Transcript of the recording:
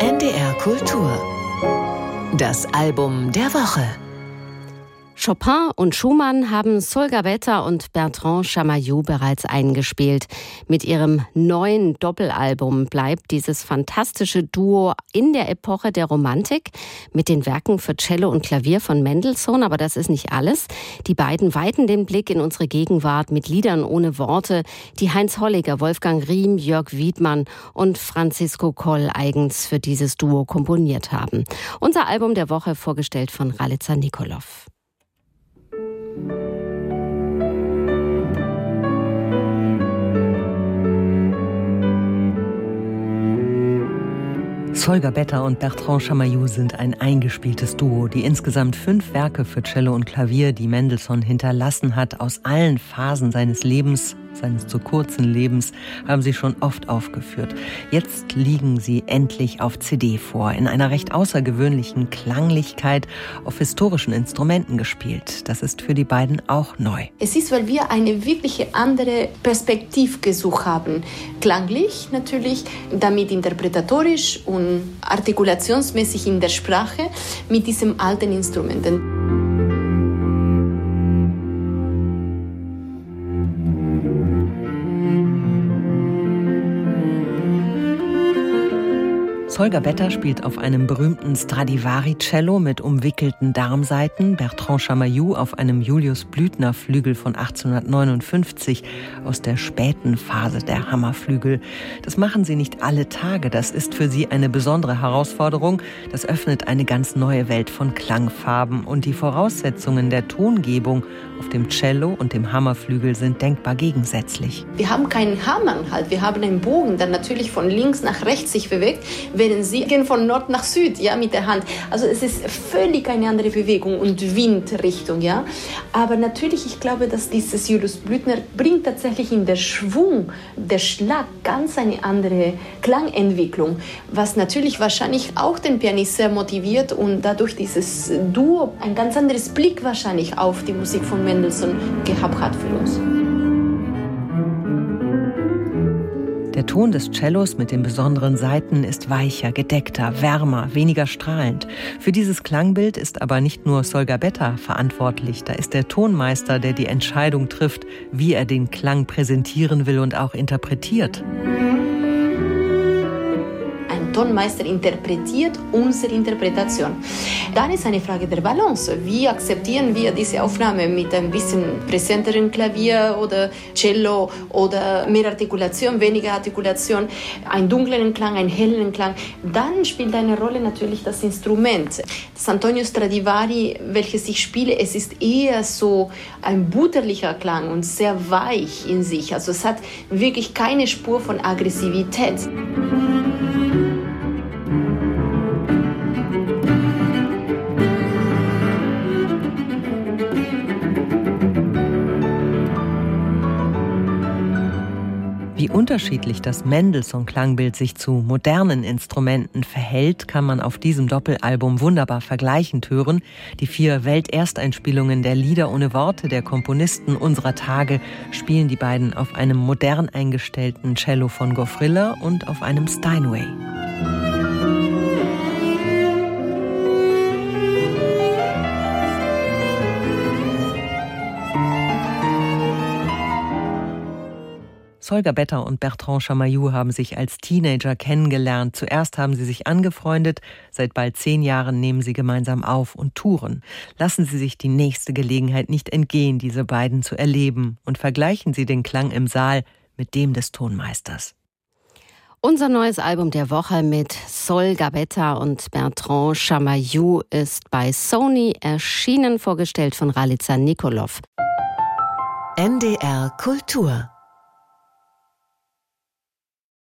NDR Kultur. Das Album der Woche. Chopin und Schumann haben Solga Betta und Bertrand Chamayou bereits eingespielt. Mit ihrem neuen Doppelalbum bleibt dieses fantastische Duo in der Epoche der Romantik mit den Werken für Cello und Klavier von Mendelssohn. Aber das ist nicht alles. Die beiden weiten den Blick in unsere Gegenwart mit Liedern ohne Worte, die Heinz Holliger, Wolfgang Riem, Jörg Wiedmann und Francisco Koll eigens für dieses Duo komponiert haben. Unser Album der Woche vorgestellt von Ralitza Nikolov. Solga Better und Bertrand Chamayou sind ein eingespieltes Duo, die insgesamt fünf Werke für Cello und Klavier, die Mendelssohn hinterlassen hat, aus allen Phasen seines Lebens seines zu kurzen Lebens haben sie schon oft aufgeführt. Jetzt liegen sie endlich auf CD vor, in einer recht außergewöhnlichen Klanglichkeit auf historischen Instrumenten gespielt. Das ist für die beiden auch neu. Es ist, weil wir eine wirkliche andere Perspektive gesucht haben. Klanglich natürlich, damit interpretatorisch und artikulationsmäßig in der Sprache mit diesem alten Instrumenten. Holger Better spielt auf einem berühmten Stradivari-Cello mit umwickelten Darmsaiten, Bertrand Chamayou auf einem Julius Blüthner Flügel von 1859 aus der späten Phase der Hammerflügel. Das machen sie nicht alle Tage, das ist für sie eine besondere Herausforderung. Das öffnet eine ganz neue Welt von Klangfarben und die Voraussetzungen der Tongebung auf dem Cello und dem Hammerflügel sind denkbar gegensätzlich. Wir haben keinen Hammerhalt, wir haben einen Bogen, der natürlich von links nach rechts sich bewegt. Wenn während sie gehen von Nord nach Süd, ja, mit der Hand. Also es ist völlig eine andere Bewegung und Windrichtung, ja. Aber natürlich, ich glaube, dass dieses Julius Blüthner bringt tatsächlich in der Schwung, der Schlag ganz eine andere Klangentwicklung, was natürlich wahrscheinlich auch den Pianist sehr motiviert und dadurch dieses Duo ein ganz anderes Blick wahrscheinlich auf die Musik von Mendelssohn gehabt hat für uns. Der Ton des Cellos mit den besonderen Saiten ist weicher, gedeckter, wärmer, weniger strahlend. Für dieses Klangbild ist aber nicht nur Solga Betta verantwortlich, da ist der Tonmeister, der die Entscheidung trifft, wie er den Klang präsentieren will und auch interpretiert. Tonmeister interpretiert unsere Interpretation. Dann ist eine Frage der Balance. Wie akzeptieren wir diese Aufnahme mit ein bisschen präsenteren Klavier oder Cello oder mehr Artikulation, weniger Artikulation, einen dunklen Klang, einen hellen Klang. Dann spielt eine Rolle natürlich das Instrument. Das Antonio Stradivari, welches ich spiele, es ist eher so ein butterlicher Klang und sehr weich in sich. Also es hat wirklich keine Spur von Aggressivität. Wie unterschiedlich das Mendelssohn-Klangbild sich zu modernen Instrumenten verhält, kann man auf diesem Doppelalbum wunderbar vergleichend hören. Die vier Weltersteinspielungen der Lieder ohne Worte der Komponisten unserer Tage spielen die beiden auf einem modern eingestellten Cello von Goffrilla und auf einem Steinway. Solga Better und Bertrand Chamayou haben sich als Teenager kennengelernt. Zuerst haben sie sich angefreundet, seit bald zehn Jahren nehmen sie gemeinsam auf und touren. Lassen Sie sich die nächste Gelegenheit nicht entgehen, diese beiden zu erleben und vergleichen Sie den Klang im Saal mit dem des Tonmeisters. Unser neues Album der Woche mit Sol Gabetta und Bertrand Chamayou ist bei Sony erschienen, vorgestellt von Ralitza Nikolov. NDR Kultur